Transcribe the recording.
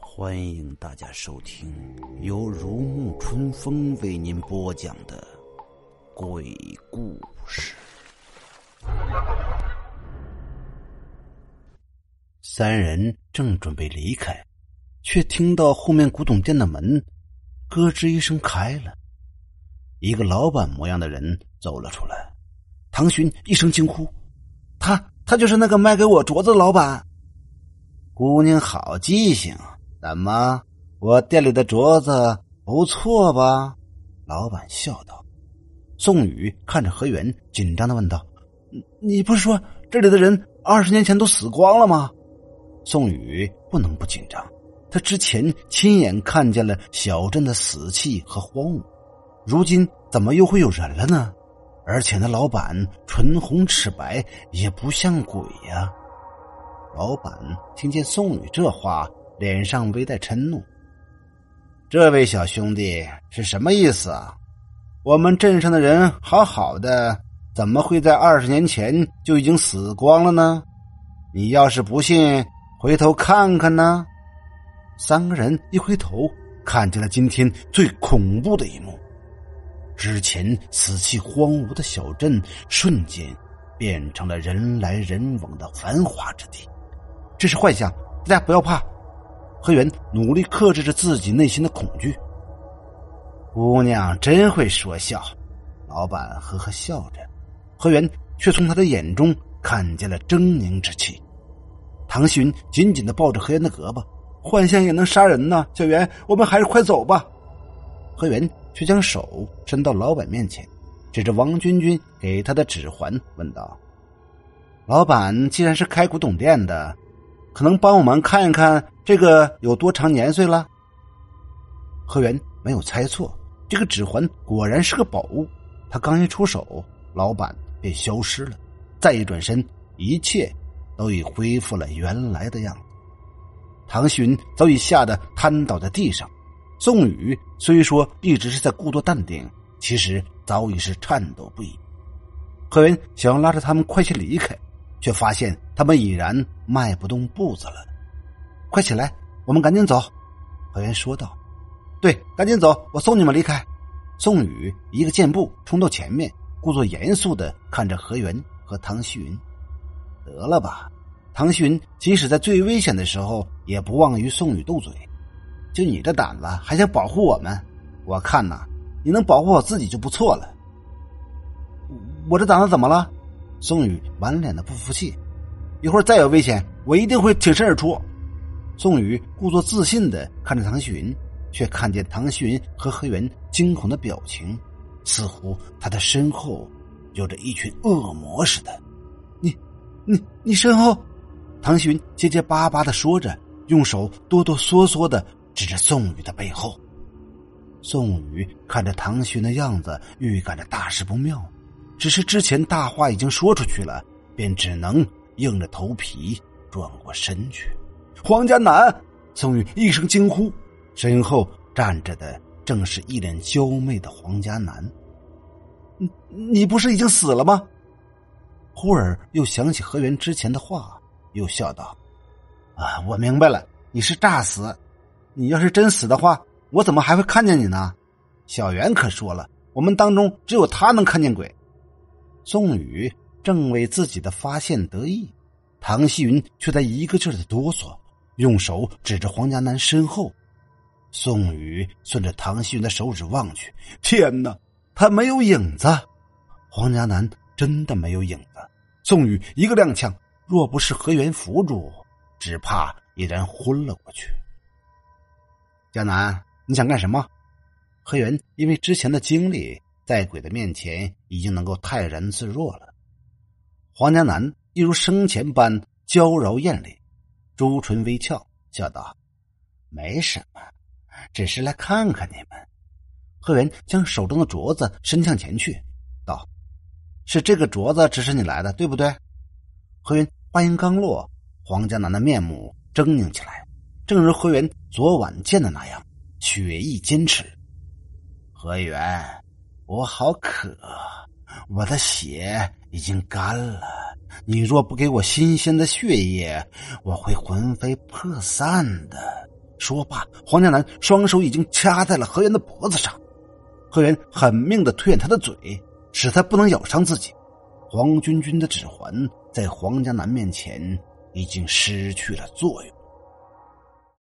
欢迎大家收听由如沐春风为您播讲的鬼故事。三人正准备离开，却听到后面古董店的门咯吱一声开了，一个老板模样的人走了出来。唐寻一声惊呼：“他，他就是那个卖给我镯子的老板！”姑娘好记性，怎么我店里的镯子不错吧？老板笑道。宋宇看着何源，紧张的问道：“你不是说这里的人二十年前都死光了吗？”宋宇不能不紧张，他之前亲眼看见了小镇的死气和荒芜，如今怎么又会有人了呢？而且那老板唇红齿白，也不像鬼呀。老板听见宋宇这话，脸上微带嗔怒：“这位小兄弟是什么意思啊？我们镇上的人好好的，怎么会在二十年前就已经死光了呢？你要是不信。”回头看看呢，三个人一回头，看见了今天最恐怖的一幕：之前死气荒芜的小镇，瞬间变成了人来人往的繁华之地。这是幻象，大家不要怕。何源努力克制着自己内心的恐惧。姑娘真会说笑，老板呵呵笑着，何源却从他的眼中看见了狰狞之气。唐寻紧紧的抱着何源的胳膊，幻象也能杀人呢。小袁，我们还是快走吧。何源却将手伸到老板面前，指着王君君给他的指环，问道：“老板既然是开古董店的，可能帮我们看一看这个有多长年岁了？”何源没有猜错，这个指环果然是个宝物。他刚一出手，老板便消失了，再一转身，一切。都已恢复了原来的样子，唐寻早已吓得瘫倒在地上。宋宇虽说一直是在故作淡定，其实早已是颤抖不已。何云想要拉着他们快些离开，却发现他们已然迈不动步子了。快起来，我们赶紧走。何云说道：“对，赶紧走，我送你们离开。”宋宇一个箭步冲到前面，故作严肃的看着何云和唐希云。得了吧，唐希云即使在最危险的时候，也不忘与宋宇斗嘴。就你这胆子，还想保护我们？我看呐，你能保护好自己就不错了。我这胆子怎么了？宋宇满脸的不服气。一会儿再有危险，我一定会挺身而出。宋宇故作自信的看着唐寻，却看见唐寻和何源惊恐的表情，似乎他的身后有着一群恶魔似的。你你身后，唐寻结结巴巴的说着，用手哆哆嗦嗦的指着宋宇的背后。宋宇看着唐寻的样子，预感着大事不妙，只是之前大话已经说出去了，便只能硬着头皮转过身去。黄家南，宋宇一声惊呼，身后站着的正是一脸娇媚的黄家南。你你不是已经死了吗？忽而又想起何源之前的话，又笑道：“啊，我明白了，你是诈死。你要是真死的话，我怎么还会看见你呢？”小袁可说了，我们当中只有他能看见鬼。宋宇正为自己的发现得意，唐希云却在一个劲儿的哆嗦，用手指着黄家南身后。宋宇顺着唐希云的手指望去，天哪，他没有影子！黄家南。真的没有影子。宋宇一个踉跄，若不是何源扶住，只怕已然昏了过去。江南，你想干什么？何云因为之前的经历，在鬼的面前已经能够泰然自若了。黄江南一如生前般娇柔艳丽，朱唇微翘，笑道：“没什么，只是来看看你们。”何源将手中的镯子伸向前去，道。是这个镯子指使你来的，对不对？何云话音刚落，黄江南的面目狰狞起来，正如何源昨晚见的那样，血意坚持。何源，我好渴，我的血已经干了。你若不给我新鲜的血液，我会魂飞魄散的。说罢，黄江南双手已经掐在了何源的脖子上，何源狠命的推演他的嘴，使他不能咬伤自己。黄君君的指环在黄江南面前已经失去了作用。